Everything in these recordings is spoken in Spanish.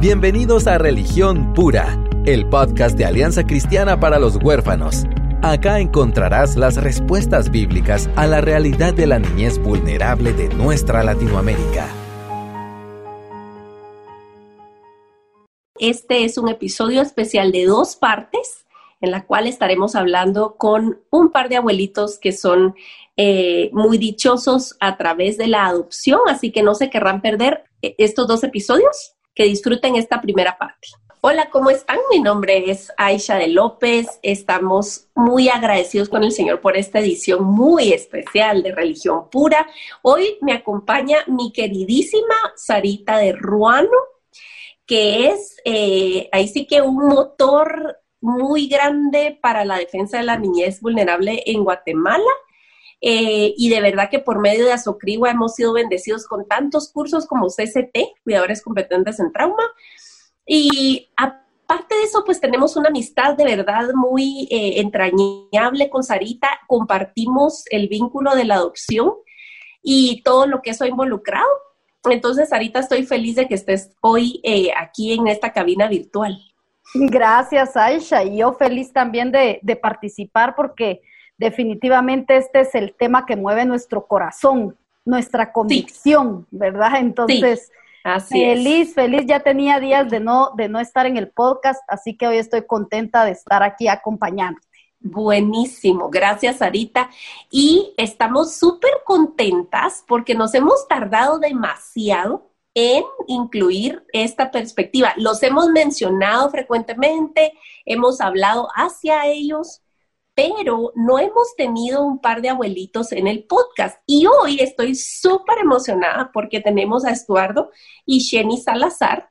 Bienvenidos a Religión Pura, el podcast de Alianza Cristiana para los Huérfanos. Acá encontrarás las respuestas bíblicas a la realidad de la niñez vulnerable de nuestra Latinoamérica. Este es un episodio especial de dos partes en la cual estaremos hablando con un par de abuelitos que son eh, muy dichosos a través de la adopción, así que no se querrán perder eh, estos dos episodios, que disfruten esta primera parte. Hola, ¿cómo están? Mi nombre es Aisha de López. Estamos muy agradecidos con el Señor por esta edición muy especial de Religión Pura. Hoy me acompaña mi queridísima Sarita de Ruano, que es eh, ahí sí que un motor muy grande para la defensa de la niñez vulnerable en Guatemala. Eh, y de verdad que por medio de Asocrigua hemos sido bendecidos con tantos cursos como CCT, Cuidadores Competentes en Trauma. Y aparte de eso, pues tenemos una amistad de verdad muy eh, entrañable con Sarita. Compartimos el vínculo de la adopción y todo lo que eso ha involucrado. Entonces, Sarita, estoy feliz de que estés hoy eh, aquí en esta cabina virtual. Gracias, Aisha. Y yo feliz también de, participar porque definitivamente este es el tema que mueve nuestro corazón, nuestra convicción, ¿verdad? Entonces, feliz, feliz. Ya tenía días de no, de no estar en el podcast, así que hoy estoy contenta de estar aquí acompañándote. Buenísimo, gracias Sarita. Y estamos súper contentas porque nos hemos tardado demasiado en incluir esta perspectiva. Los hemos mencionado frecuentemente, hemos hablado hacia ellos, pero no hemos tenido un par de abuelitos en el podcast. Y hoy estoy súper emocionada porque tenemos a Estuardo y Jenny Salazar.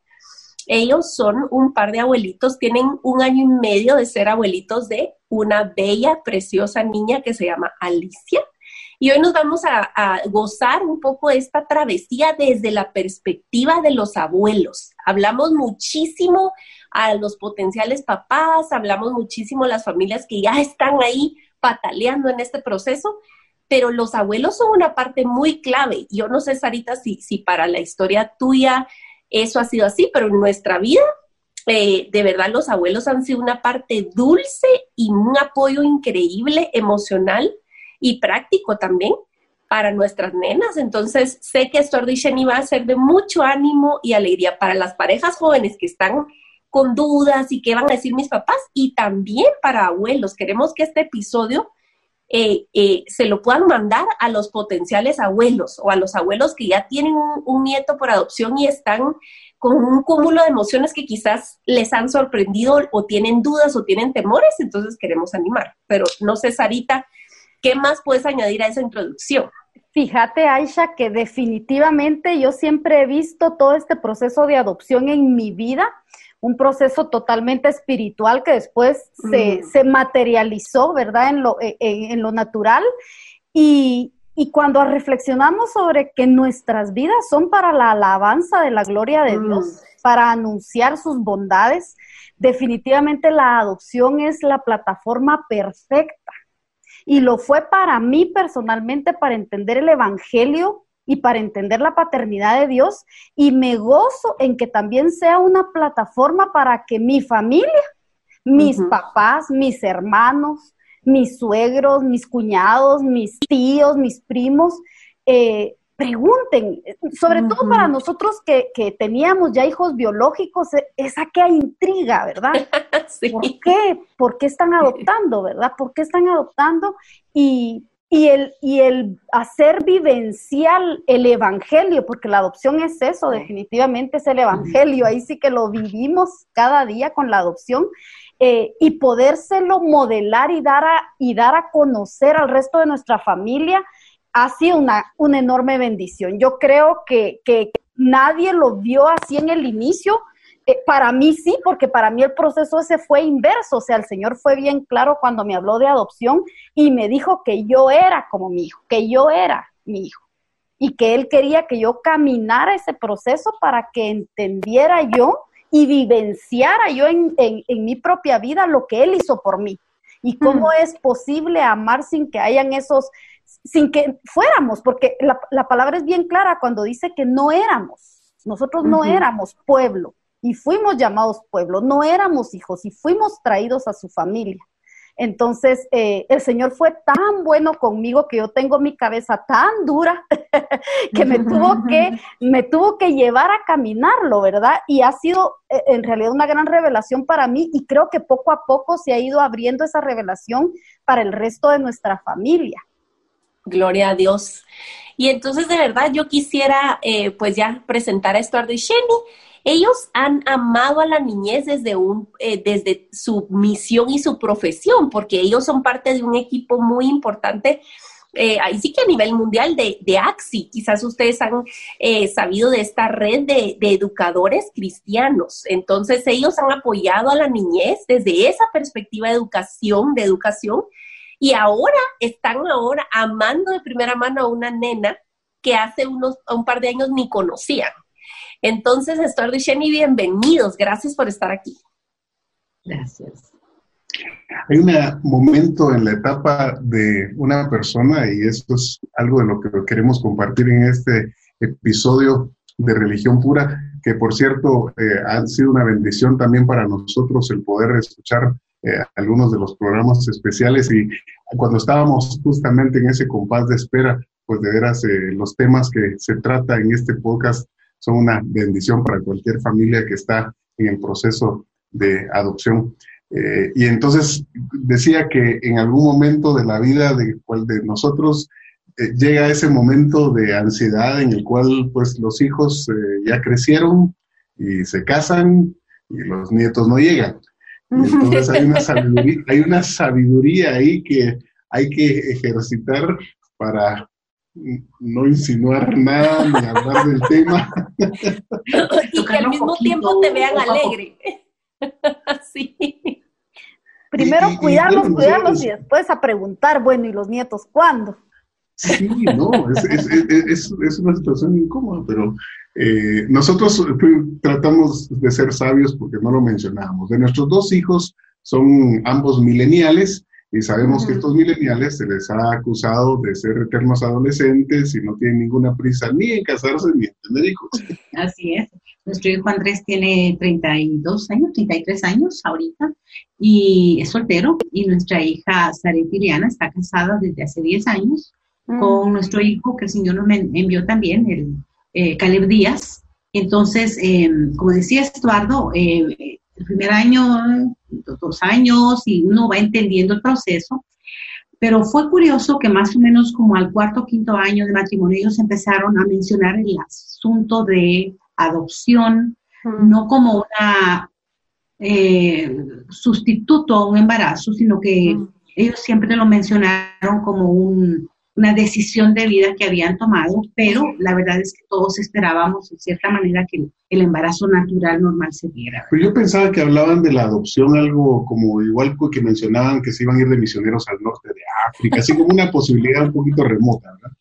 Ellos son un par de abuelitos, tienen un año y medio de ser abuelitos de una bella, preciosa niña que se llama Alicia y hoy nos vamos a, gozar un poco de esta travesía desde la perspectiva de los abuelos. Hablamos muchísimo a los potenciales papás, hablamos muchísimo las familias que ya están ahí pataleando en este proceso, pero los abuelos son una parte muy clave. Yo no sé, Sarita, si, si para la historia tuya eso ha sido así, pero en nuestra vida, eh, de verdad los abuelos han sido una parte dulce y un apoyo increíble emocional y práctico también para nuestras nenas. Entonces, sé que esto y va a ser de mucho ánimo y alegría para las parejas jóvenes que están con dudas y qué van a decir mis papás y también para abuelos. Queremos que este episodio eh, eh, se lo puedan mandar a los potenciales abuelos o a los abuelos que ya tienen un, nieto por adopción y están con un cúmulo de emociones que quizás les han sorprendido o tienen dudas o tienen temores, entonces queremos animar. Pero no sé, Sarita, ¿Qué más puedes añadir a esa introducción? Fíjate, Aisha, que definitivamente yo siempre he visto todo este proceso de adopción en mi vida, un proceso totalmente espiritual que después se, mm. materializó, ¿verdad?, en lo, en, lo natural. Y, y, cuando reflexionamos sobre que nuestras vidas son para la alabanza de la gloria de Dios, mm. para anunciar sus bondades, definitivamente la adopción es la plataforma perfecta y lo fue para mí personalmente para entender el Evangelio y para entender la paternidad de Dios y me gozo en que también sea una plataforma para que mi familia, mis papás, mis hermanos, mis suegros, mis cuñados, mis tíos, mis primos, eh, pregunten, sobre todo para nosotros que, teníamos ya hijos biológicos, e, esa que intriga, ¿verdad? ¿Por qué? ¿Por qué están adoptando, verdad? ¿Por qué están adoptando? Y, el, y el hacer vivencial el evangelio, porque la adopción es eso, definitivamente es el evangelio, ahí sí que lo vivimos cada día con la adopción. Eh, y podérselo modelar y dar, a, y dar a conocer al resto de nuestra familia, ha sido una, una enorme bendición. Yo creo que, nadie lo vio así en el inicio. Eh, para mí sí, porque para mí el proceso ese fue inverso. O sea, el Señor fue bien claro cuando me habló de adopción y me dijo que yo era como mi hijo, que yo era mi hijo. Y que Él quería que yo caminara ese proceso para que entendiera yo y vivenciara yo en, mi propia vida lo que Él hizo por mí. Y cómo es posible amar sin que hayan esos sin que fuéramos, porque la, palabra es bien clara cuando dice que no éramos, nosotros no éramos pueblo, y fuimos llamados pueblo, no éramos hijos y fuimos traídos a su familia. Entonces, eh, el Señor fue tan bueno conmigo que yo tengo mi cabeza tan dura que me tuvo que, me tuvo que llevar a caminarlo, ¿verdad? Y ha sido eh, en realidad una gran revelación para mí y creo que poco a poco se ha ido abriendo esa revelación para el resto de nuestra familia. Gloria a Dios. Y entonces, de verdad, yo quisiera, eh, pues ya presentar a Estuardo y Shelly. Ellos han amado a la niñez desde, un, eh, desde su misión y su profesión, porque ellos son parte de un equipo muy importante. Eh, ahí sí que a nivel mundial de, de AXI, quizás ustedes han sabido de esta red de, de, educadores cristianos. Entonces ellos han apoyado a la niñez desde esa perspectiva de educación, de educación, y ahora están ahora amando de primera mano a una nena que hace unos, un par de años ni conocían. Entonces, Estuardo y Jenny, bienvenidos. Gracias por estar aquí. Gracias. Hay un momento en la etapa de una persona, y esto es algo de lo que queremos compartir en este episodio de Religión Pura, que por cierto eh, ha sido una bendición también para nosotros el poder escuchar eh, algunos de los programas especiales y cuando estábamos justamente en ese compás de espera, pues de veras eh, los temas que se trata en este podcast son una bendición para cualquier familia que está en el proceso de adopción. Eh, y entonces decía que en algún momento de la vida de, de nosotros llega ese momento de ansiedad en el cual pues los hijos ya crecieron y se casan y los nietos no llegan. Entonces hay una, sabiduría, hay una sabiduría ahí que hay que ejercitar para no insinuar nada ni hablar del tema. y que al mismo tiempo te vean alegre. sí. Primero cuidarlos, cuidarlos y después a preguntar, bueno, ¿y los nietos cuándo? Sí, no, es, es una situación incómoda, pero eh, nosotros tratamos de ser sabios porque no lo mencionamos. De nuestros dos hijos son ambos mileniales y sabemos que estos mileniales se les ha acusado de ser eternos adolescentes y no tienen ninguna prisa ni en casarse ni en tener hijos. Así es. Nuestro hijo Andrés tiene 32 años, 33 años ahorita y es soltero y nuestra hija Saret Iriana está casada desde hace 10 años mm. con nuestro hijo que el Señor nos envió también, el eh, Caleb Díaz. Entonces, em, como decía Estuardo, eh, el primer año, dos años, y uno va entendiendo el proceso. Pero fue curioso que más o menos como al cuarto o quinto año de matrimonio ellos empezaron a mencionar el asunto de adopción, no como una eh, sustituto a un embarazo, sino que ellos siempre lo mencionaron como un, una decisión de vida que habían tomado, pero la verdad es que todos esperábamos, en cierta manera, que el embarazo natural normal se diera. Pero yo pensaba que hablaban de la adopción, algo como igual que mencionaban que se iban a ir de misioneros al norte de África, así como una posibilidad un poquito remota, ¿verdad?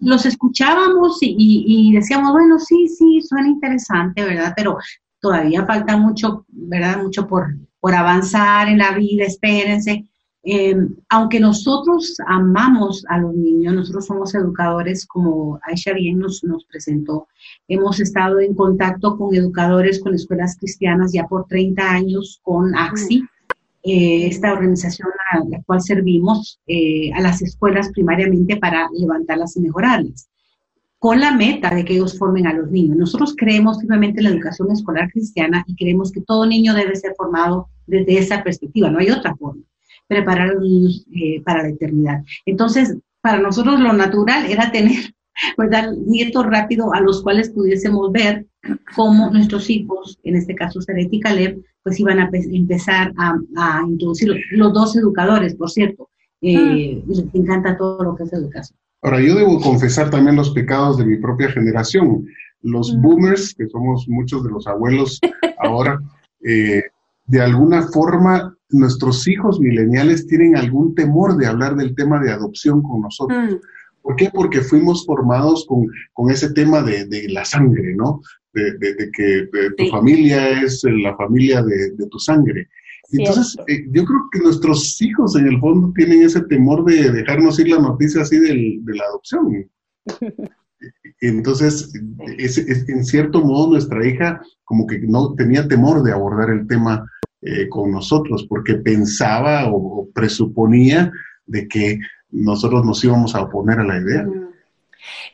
los escuchábamos y, decíamos, bueno, sí, sí, suena interesante, ¿verdad? Pero todavía falta mucho, ¿verdad? Mucho por, por avanzar en la vida, espérense. Em, aunque nosotros amamos a los niños, nosotros somos educadores, como Aisha bien nos, nos presentó, hemos estado en contacto con educadores, con escuelas cristianas ya por 30 años, con AXI, eh, esta organización a la cual servimos eh, a las escuelas primariamente para levantarlas y mejorarlas, con la meta de que ellos formen a los niños. Nosotros creemos firmemente en la educación escolar cristiana y creemos que todo niño debe ser formado desde esa perspectiva, no hay otra forma preparar a eh, para la eternidad. Entonces, para nosotros lo natural era tener, ¿verdad?, nietos rápidos a los cuales pudiésemos ver cómo nuestros hijos, en este caso Saret y Caleb, pues iban a empezar a, introducir los dos educadores, por cierto. Eh, mm. Les encanta todo lo que es educación. Ahora, yo debo confesar también los pecados de mi propia generación. Los mm. boomers, que somos muchos de los abuelos ahora, eh, de alguna forma nuestros hijos mileniales tienen algún temor de hablar del tema de adopción con nosotros. Mm. ¿Por qué? Porque fuimos formados con, ese tema de, la sangre, ¿no? De, que tu familia es la familia de, tu sangre. Entonces, eh, yo creo que nuestros hijos en el fondo tienen ese temor de dejarnos ir la noticia así de la adopción. entonces, es, en cierto modo, nuestra hija como que no tenía temor de abordar el tema eh, con nosotros, porque pensaba o, presuponía de que nosotros nos íbamos a oponer a la idea.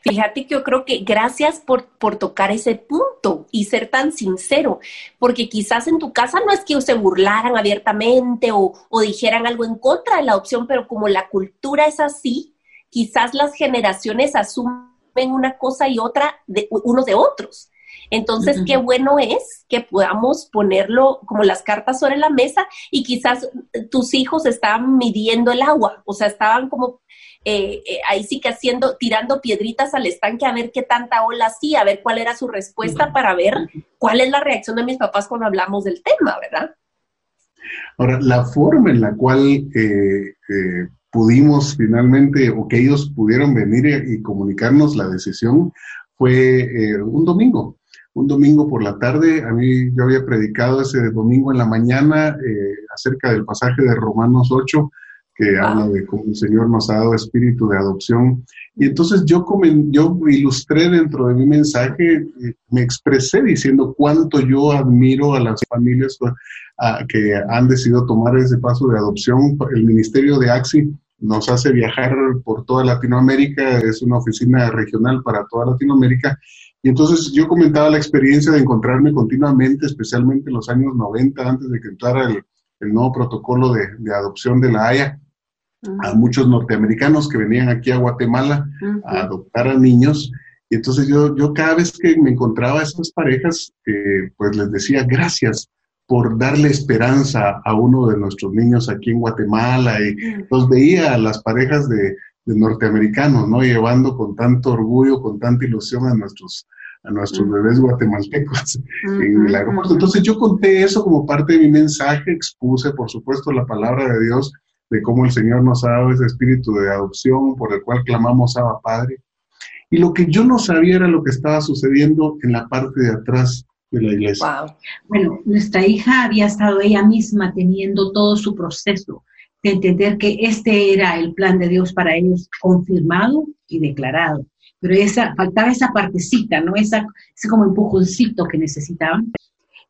Fíjate que yo creo que gracias por, por, tocar ese punto y ser tan sincero, porque quizás en tu casa no es que se burlaran abiertamente o, dijeran algo en contra de la adopción, pero como la cultura es así, quizás las generaciones asumen una cosa y otra de unos de otros. Entonces, qué bueno es que podamos ponerlo como las cartas sobre la mesa y quizás tus hijos estaban midiendo el agua, o sea, estaban como eh, eh, ahí sí que haciendo, tirando piedritas al estanque a ver qué tanta ola hacía, a ver cuál era su respuesta para ver cuál es la reacción de mis papás cuando hablamos del tema, ¿verdad? Ahora, la forma en la cual eh, pudimos finalmente, o que ellos pudieron venir y, comunicarnos la decisión, fue un domingo. Un domingo por la tarde, a mí yo había predicado ese domingo en la mañana acerca del pasaje de Romanos 8, que habla de cómo el Señor nos ha dado espíritu de adopción. Y entonces yo, yo ilustré dentro de mi mensaje, eh, me expresé diciendo cuánto yo admiro a las familias que han decidido tomar ese paso de adopción. El Ministerio de AXI nos hace viajar por toda Latinoamérica, es una oficina regional para toda Latinoamérica. Y entonces yo comentaba la experiencia de encontrarme continuamente, especialmente en los años 90, antes de que entrara el, el nuevo protocolo de, de, adopción de la Haya, a muchos norteamericanos que venían aquí a Guatemala a adoptar a niños. Y entonces yo, yo cada vez que me encontraba a esas parejas, eh, pues les decía gracias por darle esperanza a uno de nuestros niños aquí en Guatemala. Y los veía a las parejas de, de, norteamericanos, ¿no? Llevando con tanto orgullo, con tanta ilusión a nuestros, a nuestros bebés guatemaltecos en el aeropuerto. Entonces yo conté eso como parte de mi mensaje, expuse, por supuesto, la palabra de Dios de cómo el Señor nos ha dado ese espíritu de adopción por el cual clamamos a Padre. Y lo que yo no sabía era lo que estaba sucediendo en la parte de atrás de la iglesia. Bueno, nuestra hija había estado ella misma teniendo todo su proceso de entender que este era el plan de Dios para ellos confirmado y declarado. Pero esa, faltaba esa partecita, ¿no? Esa, ese como empujoncito que necesitaban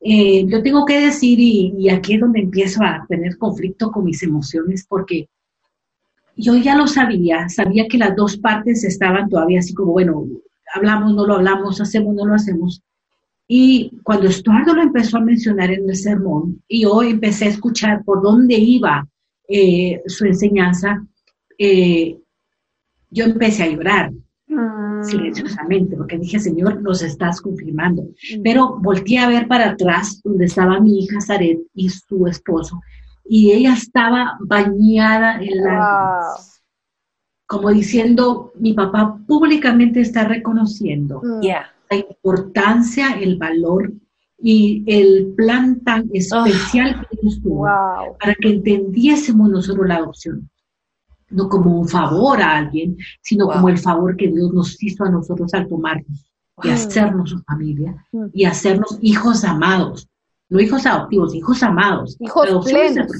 eh, yo tengo que decir, y, aquí es donde empiezo a tener conflicto con mis emociones, porque yo ya lo sabía, sabía que las dos partes estaban todavía así como, bueno, hablamos, no lo hablamos, hacemos, no lo hacemos. Y cuando Estuardo lo empezó a mencionar en el sermón, y yo empecé a escuchar por dónde iba eh, su enseñanza, eh, yo empecé a llorar. Mm. silenciosamente, porque dije, Señor, nos estás confirmando. Mm. Pero volteé a ver para atrás, donde estaba mi hija Zaret y su esposo, y ella estaba bañada en la... Como diciendo, mi papá públicamente está reconociendo mm. la importancia, el valor y el plan tan especial que Dios tuvo para que entendiésemos nosotros la adopción no como un favor a alguien, sino como el favor que Dios nos hizo a nosotros al tomarnos y hacernos su familia y hacernos hijos amados, no hijos adoptivos, hijos amados. Hijos plenos.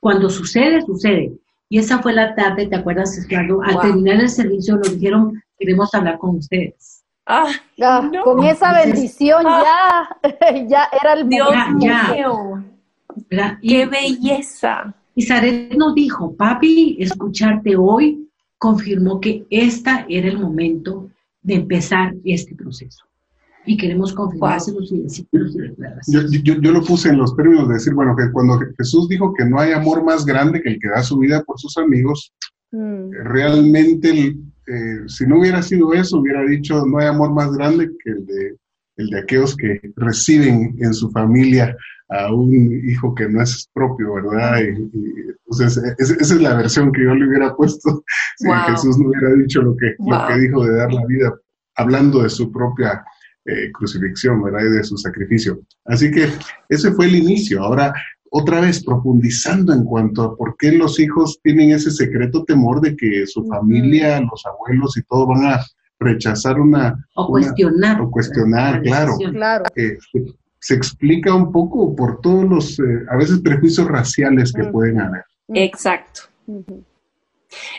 Cuando sucede, sucede. Y esa fue la tarde, ¿te acuerdas, Eduardo? Al terminar el servicio nos dijeron, queremos hablar con ustedes. Ah, Con esa bendición ah. ya, ya era el Dios mío. ¡Qué belleza! Y Zaret nos dijo, papi, escucharte hoy confirmó que este era el momento de empezar este proceso. Y queremos confirmárselo y decirlo yo, yo, yo, lo puse en los términos de decir, bueno, que cuando Jesús dijo que no hay amor más grande que el que da su vida por sus amigos, mm. realmente, eh, si no hubiera sido eso, hubiera dicho, no hay amor más grande que el de, el de aquellos que reciben en su familia a un hijo que no es propio, ¿verdad? Y, entonces, esa es la versión que yo le hubiera puesto si Jesús no hubiera dicho lo que, lo que dijo de dar la vida, hablando de su propia eh, crucifixión, ¿verdad? Y de su sacrificio. Así que ese fue el inicio. Ahora, otra vez profundizando en cuanto a por qué los hijos tienen ese secreto temor de que su familia, los abuelos y todo van a rechazar una... O cuestionar. O cuestionar, claro. claro. Eh, se explica un poco por todos los, eh, a veces, prejuicios raciales que pueden haber. Exacto.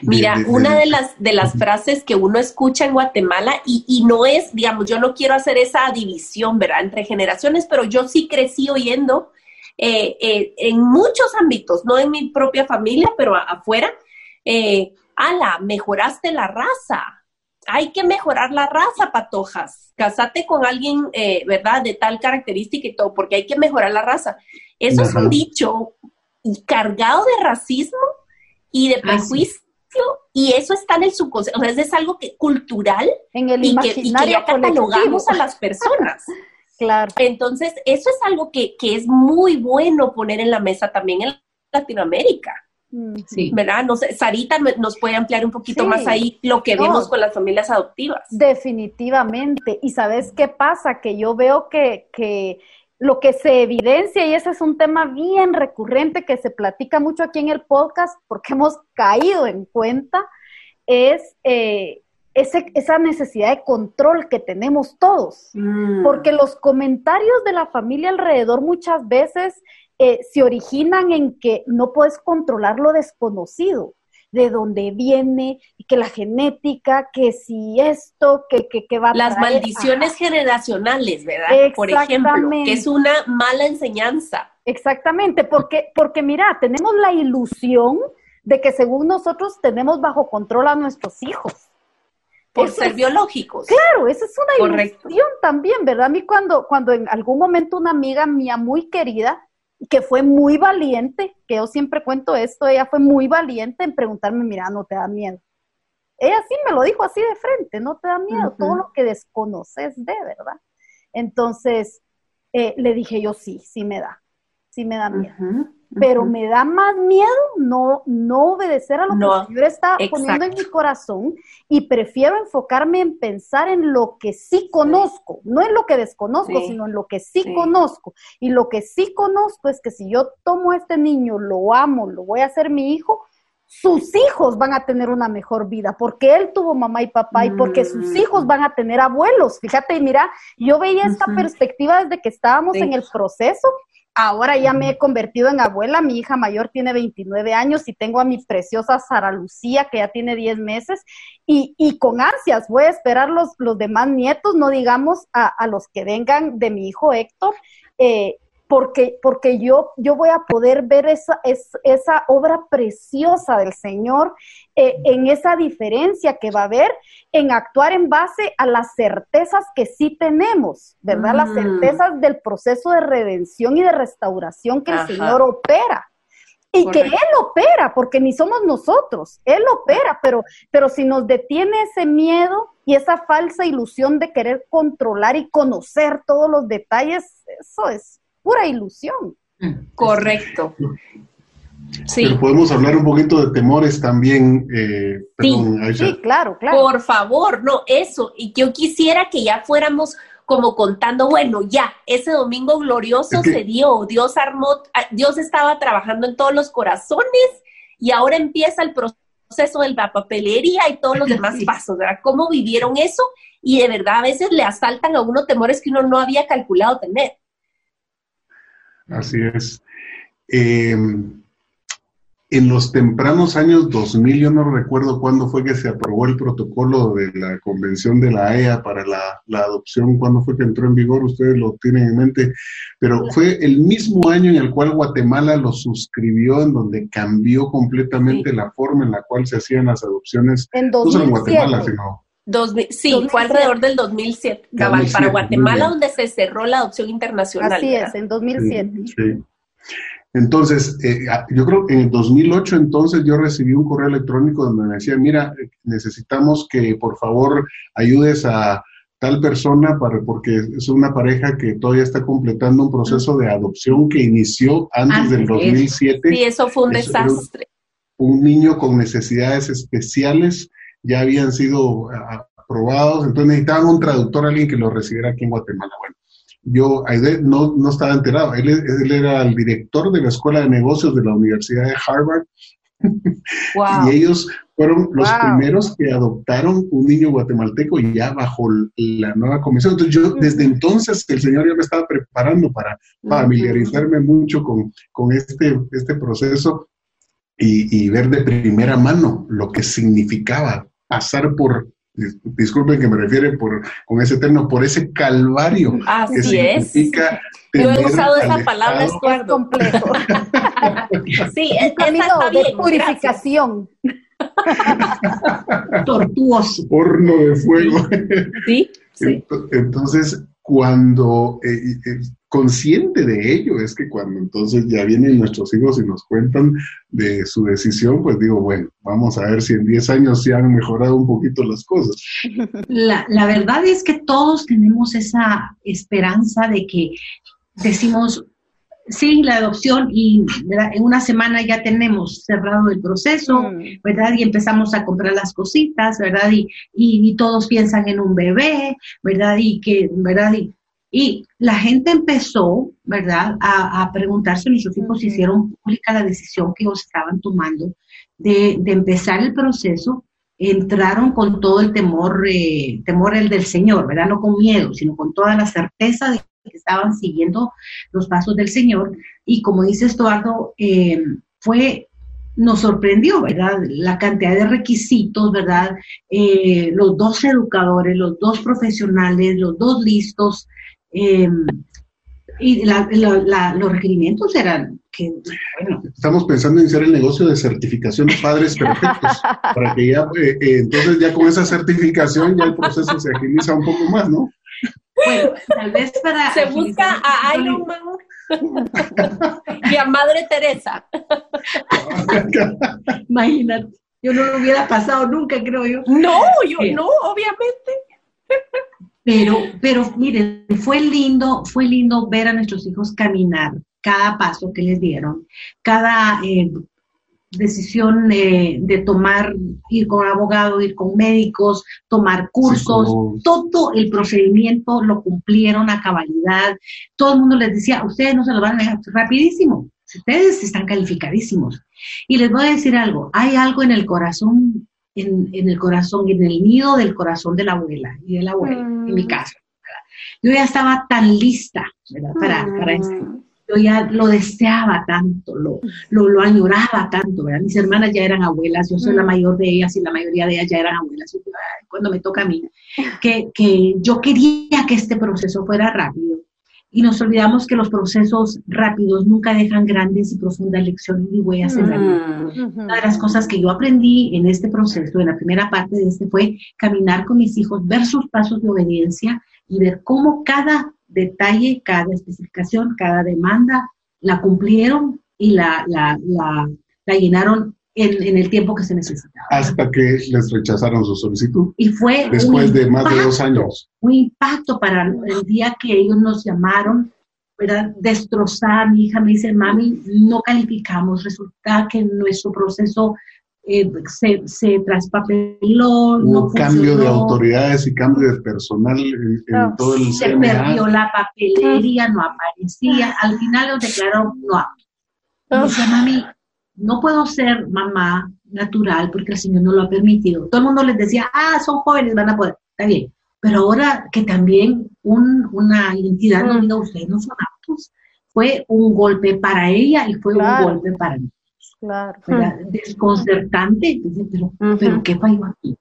Mira, una de las, de las frases que uno escucha en Guatemala, y, y, no es, digamos, yo no quiero hacer esa división, ¿verdad?, entre generaciones, pero yo sí crecí oyendo eh, eh, en muchos ámbitos, no en mi propia familia, pero afuera, eh, ala, mejoraste la raza. Hay que mejorar la raza, patojas. Casate con alguien, eh, ¿verdad?, de tal característica y todo, porque hay que mejorar la raza. Eso es un dicho cargado de racismo y de prejuicio. Y eso está en el subconsciente, o sea, es algo que cultural en el y, que, y que ya catalogamos a las personas. claro. Entonces, eso es algo que, que, es muy bueno poner en la mesa también en Latinoamérica. Sí. ¿Verdad? No sé, Sarita nos puede ampliar un poquito sí. más ahí lo que no. vemos con las familias adoptivas. Definitivamente. Y sabes qué pasa? Que yo veo que, que lo que se evidencia, y ese es un tema bien recurrente que se platica mucho aquí en el podcast, porque hemos caído en cuenta, es eh, ese, esa necesidad de control que tenemos todos. Mm. Porque los comentarios de la familia alrededor muchas veces eh, se originan en que no puedes controlar lo desconocido de dónde viene, que la genética, que si esto, que, que, que va a Las traer, maldiciones ajá. generacionales, ¿verdad? Por ejemplo, que es una mala enseñanza. Exactamente, porque, porque mira, tenemos la ilusión de que según nosotros tenemos bajo control a nuestros hijos. Por eso ser es, biológicos. Claro, esa es una Correcto. ilusión también, ¿verdad? A mí cuando, cuando en algún momento una amiga mía muy querida que fue muy valiente, que yo siempre cuento esto, ella fue muy valiente en preguntarme, mira, no te da miedo. Ella sí me lo dijo así de frente, no te da miedo, uh -huh. todo lo que desconoces de, ¿verdad? Entonces, eh, le dije yo, sí, sí me da, sí me da miedo. Uh -huh. Pero me da más miedo no, no obedecer a lo no, que el Señor está exacto. poniendo en mi corazón y prefiero enfocarme en pensar en lo que sí conozco, no en lo que desconozco, sí. sino en lo que sí, sí, conozco. Y lo que sí conozco es que si yo tomo a este niño, lo amo, lo voy a hacer mi hijo, sus hijos van a tener una mejor vida, porque él tuvo mamá y papá y porque sus mm. hijos van a tener abuelos. Fíjate, mira, yo veía esta uh -huh. perspectiva desde que estábamos sí. en el proceso Ahora ya me he convertido en abuela, mi hija mayor tiene 29 años y tengo a mi preciosa Sara Lucía que ya tiene 10 meses. Y, y con ansias voy a esperar los, los demás nietos, no digamos a, a, los que vengan de mi hijo Héctor, eh, porque, porque yo, yo voy a poder ver esa, es, esa obra preciosa del Señor eh, en esa diferencia que va a haber en actuar en base a las certezas que sí tenemos, ¿verdad? Mm. Las certezas del proceso de redención y de restauración que Ajá. el Señor opera. Y Correcto. que Él opera, porque ni somos nosotros, Él opera, pero, pero si nos detiene ese miedo y esa falsa ilusión de querer controlar y conocer todos los detalles, eso es pura ilusión. Correcto. Sí. Pero podemos hablar un poquito de temores también. Eh, perdón, sí, sí, claro, claro. Por favor, no, eso. Y yo quisiera que ya fuéramos como contando, bueno, ya, ese domingo glorioso es que, se dio, Dios armó, ah, Dios estaba trabajando en todos los corazones y ahora empieza el proceso de la papelería y todos los demás pasos, ¿verdad? ¿Cómo vivieron eso? Y de verdad a veces le asaltan a uno temores que uno no había calculado tener. Así es. Eh, en los tempranos años 2000, yo no recuerdo cuándo fue que se aprobó el protocolo de la convención de la EA para la, la, adopción, cuándo fue que entró en vigor, ustedes lo tienen en mente, pero fue el mismo año en el cual Guatemala lo suscribió, en donde cambió completamente sí. la forma en la cual se hacían las adopciones, en 2007. no solo en Guatemala, sino... Dos, sí, 2007. fue alrededor del 2007, cabal, 2007, para Guatemala, donde se cerró la adopción internacional. Así ¿verdad? es, en 2007. Sí. Entonces, eh, yo creo que en el 2008 entonces yo recibí un correo electrónico donde me decía, mira, necesitamos que por favor ayudes a tal persona para, porque es una pareja que todavía está completando un proceso de adopción que inició antes del 2007. Sí, eso fue un es, desastre. Un niño con necesidades especiales ya habían sido aprobados, entonces necesitaban un traductor, alguien que lo recibiera aquí en Guatemala. Bueno, yo no, no estaba enterado. Él, él, era el director de la Escuela de Negocios de la Universidad de Harvard. Wow. y ellos fueron los wow. primeros que adoptaron un niño guatemalteco ya bajo la nueva comisión. Entonces yo desde entonces el Señor ya me estaba preparando para familiarizarme mucho con, con este, este proceso y, ver de primera mano lo que significaba pasar por, disculpen que me refiere por, con ese término, por ese calvario que significa Yo he usado esa palabra, es complejo. sí, es camino de purificación. Tortuoso. Horno de fuego. Sí, sí. Entonces, cuando eh, eh, consciente de ello es que cuando entonces ya vienen nuestros hijos y nos cuentan de su decisión, pues digo, bueno, vamos a ver si en 10 años se han mejorado un poquito las cosas. La, la verdad es que todos tenemos esa esperanza de que decimos, sí, la adopción y en una semana ya tenemos cerrado el proceso, mm. ¿verdad? Y empezamos a comprar las cositas, ¿verdad? Y, y, todos piensan en un bebé, ¿verdad? Y que, ¿verdad? Y, y la gente empezó, ¿verdad? A, a preguntarse, nuestros hijos hicieron pública la decisión que ellos estaban tomando de, de empezar el proceso entraron con todo el temor, eh, temor el del Señor, ¿verdad? No con miedo, sino con toda la certeza de que estaban siguiendo los pasos del Señor. Y como dice Estuardo, eh, fue, nos sorprendió, ¿verdad? La cantidad de requisitos, ¿verdad? Eh, los dos educadores, los dos profesionales, los dos listos. Eh, y los requerimientos eran que, bueno. Estamos pensando en hacer el negocio de certificación de padres perfectos, para que ya, entonces ya con esa certificación ya el proceso se agiliza un poco más, ¿no? Bueno, tal vez para... Se busca a Iron Man y a Madre Teresa. Imagínate, yo no lo hubiera pasado nunca, creo yo. No, yo no, obviamente. Pero, pero miren, fue lindo, fue lindo ver a nuestros hijos caminar cada paso que les dieron, cada eh, decisión de tomar, ir con abogado, ir con médicos, tomar cursos, todo el procedimiento lo cumplieron a cabalidad. Todo el mundo les decía, ustedes no se lo van a dejar rapidísimo, ustedes están calificadísimos. Y les voy a decir algo, hay algo en el corazón, en, el corazón, en el nido del corazón de la abuela y de la abuela, en mi mm. caso. Yo ya estaba tan lista para, para esto yo ya lo deseaba tanto, lo, lo, lo, añoraba tanto, ¿verdad? Mis hermanas ya eran abuelas, yo soy la mm. mayor de ellas y la mayoría de ellas ya eran abuelas, cuando me toca a mí, que, que yo quería que este proceso fuera rápido. Y nos olvidamos que los procesos rápidos nunca dejan grandes y profundas lecciones y huellas en la vida. Mm. Una de las cosas que yo aprendí en este proceso, en la primera parte de este, fue caminar con mis hijos, ver sus pasos de obediencia y ver cómo cada detalle, cada especificación, cada demanda, la cumplieron y la, la, la, llenaron en, el tiempo que se necesitaba. Hasta que les rechazaron su solicitud. Y fue después de más de dos años. Un impacto para el día que ellos nos llamaron, ¿verdad? Destrozada, mi hija me dice, mami, no calificamos, resulta que nuestro proceso eh, se, se, traspapeló. no cambio de autoridades y cambio de personal en, todo el Se perdió la papelería, no aparecía. Al final lo declararon no apto. Dice, mami, no puedo ser mamá natural porque el Señor no lo ha permitido. Todo el mundo les decía, ah, son jóvenes, van a poder. Está bien. Pero ahora que también un, una identidad no diga, ustedes no son aptos, fue un golpe para ella y fue un golpe para mí. Claro. Desconcertante, pero, pero ¿qué falló aquí?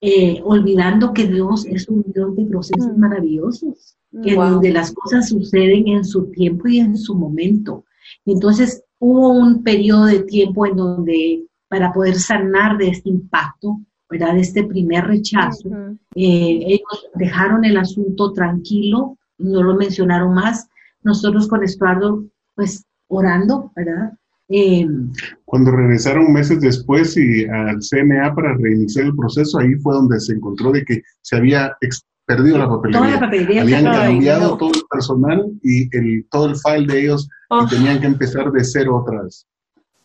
Eh, olvidando que Dios es un Dios de procesos maravillosos, que donde las cosas suceden en su tiempo y en su momento. Entonces hubo un periodo de tiempo en donde para poder sanar de este impacto, ¿verdad? De este primer rechazo, eh, ellos dejaron el asunto tranquilo, no lo mencionaron más. Nosotros con Estuardo, pues orando, ¿verdad? Eh, Cuando regresaron meses después y al CNA para reiniciar el proceso, ahí fue donde se encontró de que se había perdido la papelería. Habían cambiado todo el personal y el, todo el file de ellos y oh. tenían que empezar de cero otra vez.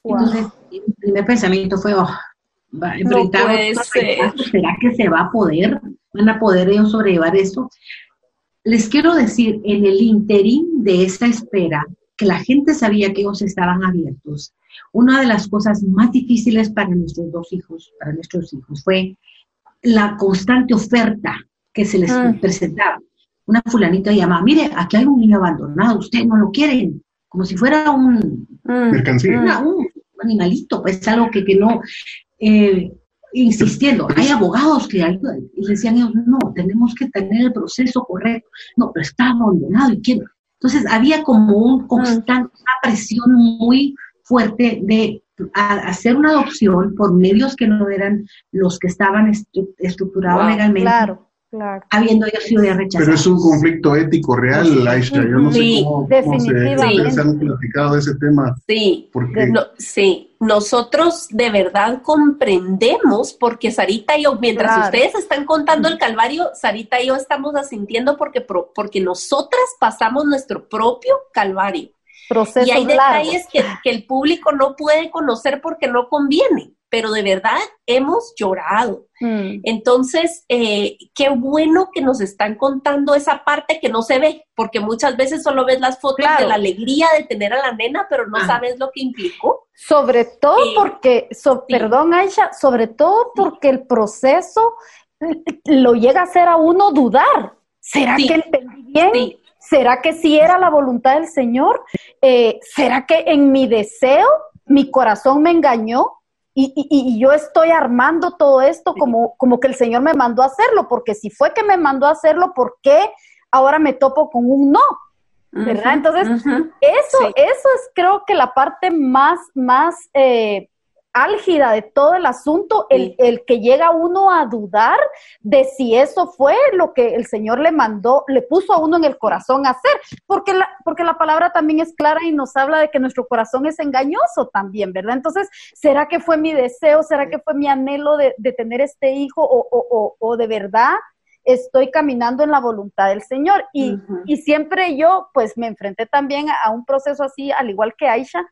Entonces, mi primer pensamiento fue, oh, ¿será que se va a poder? ¿Van a poder ellos sobrellevar esto? Les quiero decir, en el interín de esta espera, la gente sabía que ellos estaban abiertos. Una de las cosas más difíciles para nuestros dos hijos, para nuestros hijos, fue la constante oferta que se les ah. presentaba. Una fulanita llamaba, mire, aquí hay un niño abandonado, ustedes no lo quieren, como si fuera un... Ah. Mercancía. animalito, pues algo que, que no, eh, insistiendo, hay abogados que ayudan, y decían ellos, no, tenemos que tener el proceso correcto, no, pero está abandonado, ¿y quién? Entonces había como un constante, una presión muy fuerte de hacer una adopción por medios que no eran los que estaban estructurados legalmente. Claro Claro. Habiendo ellos sido rechazado. Pero es un conflicto ético real, Aisha. Yo no sé cómo, se, han platicado de ese tema. Sí, porque... sí. Nosotros de verdad comprendemos, porque Sarita y yo, mientras ustedes están contando el calvario, Sarita y yo estamos asintiendo porque, porque nosotras pasamos nuestro propio calvario. y hay detalles que, que el público no puede conocer porque no conviene pero de verdad hemos llorado. Mm. Entonces, eh, qué bueno que nos están contando esa parte que no se ve, porque muchas veces solo ves las fotos de la alegría de tener a la nena, pero no ah. sabes lo que implicó. Sobre todo eh, porque, perdón Aisha, sobre todo porque el proceso lo llega a hacer a uno dudar. ¿Será que entendí bien? ¿Será que sí era la voluntad del Señor? Eh, ¿Será que en mi deseo mi corazón me engañó? Y, y, yo estoy armando todo esto como, como que el Señor me mandó a hacerlo, porque si fue que me mandó a hacerlo, ¿por qué ahora me topo con un no? ¿Verdad? Entonces, eso, eso es creo que la parte más, más eh, álgida de todo el asunto, el, el, que llega uno a dudar de si eso fue lo que el Señor le mandó, le puso a uno en el corazón a hacer, porque la, porque la palabra también es clara y nos habla de que nuestro corazón es engañoso también, ¿verdad? Entonces, ¿será que fue mi deseo? ¿Será que fue mi anhelo de, de tener este hijo o, o, o, de verdad? estoy caminando en la voluntad del Señor. Y, y siempre yo, pues, me enfrenté también a, un proceso así, al igual que Aisha,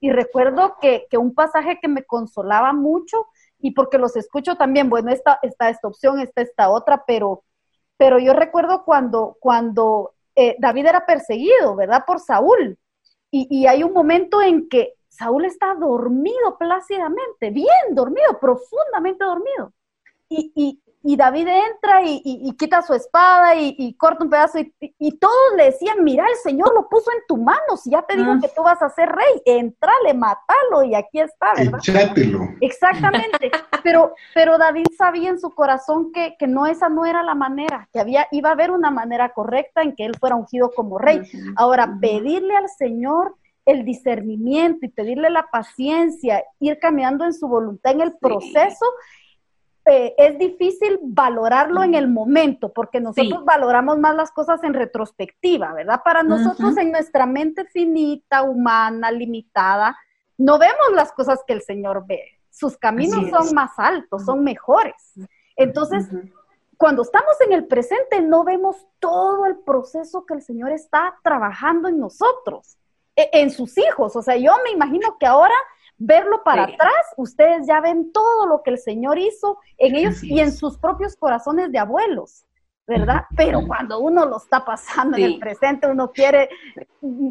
y recuerdo que, un pasaje que me consolaba mucho, y porque los escucho también, bueno, está, está esta opción, está esta otra, pero, pero yo recuerdo cuando, cuando eh, David era perseguido, ¿verdad? Por Saúl. Y, y, hay un momento en que Saúl está dormido plácidamente, bien dormido, profundamente dormido. Y, y David entra y, quita su espada y, corta un pedazo y, todos le decían, mira, el Señor lo puso en tu mano, si ya te digo que tú vas a ser rey, entrale, matalo y aquí está, ¿verdad? Echátelo. Exactamente, pero, pero David sabía en su corazón que, que, no esa no era la manera, que había, iba a haber una manera correcta en que él fuera ungido como rey. Ahora, pedirle al Señor el discernimiento y pedirle la paciencia, ir caminando en su voluntad en el proceso, eh, es difícil valorarlo en el momento, porque nosotros valoramos más las cosas en retrospectiva, ¿verdad? Para nosotros en nuestra mente finita, humana, limitada, no vemos las cosas que el Señor ve. Sus caminos son más altos, son mejores. Entonces, cuando estamos en el presente, no vemos todo el proceso que el Señor está trabajando en nosotros, e, en sus hijos. O sea, yo me imagino que ahora verlo para atrás, ustedes ya ven todo lo que el Señor hizo en ellos y en sus propios corazones de abuelos. ¿verdad? Pero cuando uno lo está pasando en el presente, uno quiere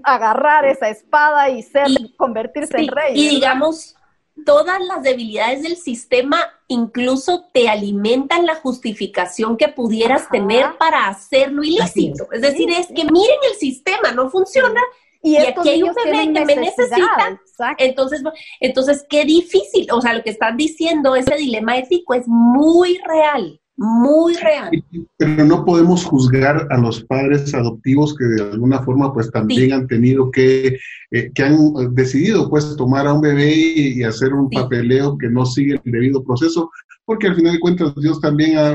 agarrar esa espada y ser, convertirse en rey. Y digamos, todas las debilidades del sistema incluso te alimentan la justificación que pudieras tener para hacerlo ilícito. Es. decir, es que miren el sistema, no funciona. Y, aquí hay un bebé que me necesita. Entonces, entonces, qué difícil. O sea, lo que están diciendo, ese dilema ético es muy real, muy real. Pero no podemos juzgar a los padres adoptivos que de alguna forma pues también han tenido que, eh, que han decidido pues tomar a un bebé y, hacer un papeleo que no sigue el debido proceso, porque al final de cuentas Dios también ha,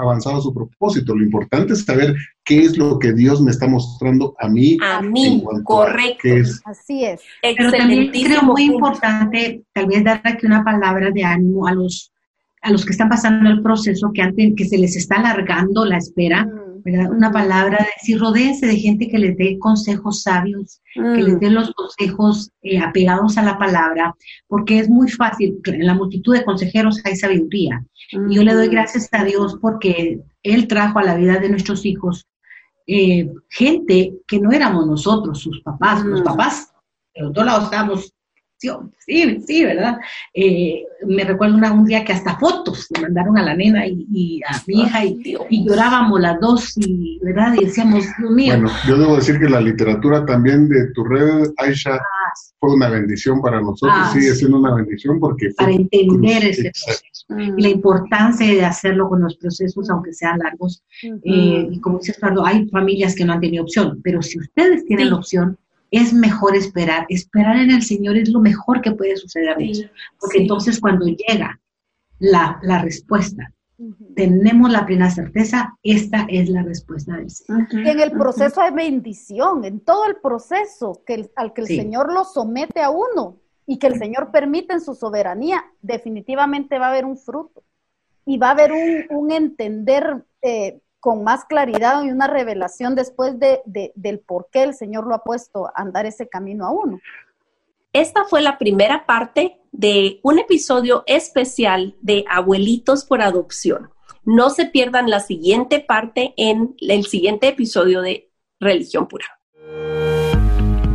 avanzado su propósito. Lo importante es saber qué es lo que Dios me está mostrando a mí. A mí, correcto. Así es. Pero también creo muy importante tal vez dar aquí una palabra de ánimo a los a los que están pasando el proceso, que antes que se les está alargando la espera, mm. Una palabra, de decir, rodeense de gente que les dé consejos sabios, que les mm. dé los consejos eh, apegados a la palabra, porque es muy fácil, en la multitud de consejeros hay sabiduría. Y yo le doy gracias a Dios porque Él trajo a la vida de nuestros hijos eh, gente que no éramos nosotros, sus papás, los mm. papás, de los dos lados estábamos sí, sí, ¿verdad? Eh, me recuerdo un día que hasta fotos le mandaron a la nena y, a mi hija y, llorábamos las dos, y, ¿verdad? Y decíamos, Dios mío. Bueno, yo debo decir que la literatura también de tu red, Aisha, ah, fue una bendición para nosotros, ah, sigue siendo una bendición porque... Para entender ese proceso. Y la importancia de hacerlo con los procesos, aunque sean largos. Eh, y como dice Eduardo, hay familias que no han tenido opción, pero si ustedes tienen la opción, es mejor esperar. Esperar en el Señor es lo mejor que puede suceder. porque entonces cuando llega la, respuesta, tenemos la plena certeza, esta es la respuesta del Señor. En el proceso de bendición, en todo el proceso que al que el Señor lo somete a uno y que el Señor permite en su soberanía, definitivamente va a haber un fruto y va a haber un, entender eh, con más claridad y una revelación después de, del por qué el Señor lo ha puesto a andar ese camino a uno. Esta fue la primera parte de un episodio especial de Abuelitos por Adopción. No se pierdan la siguiente parte en el siguiente episodio de Religión Pura.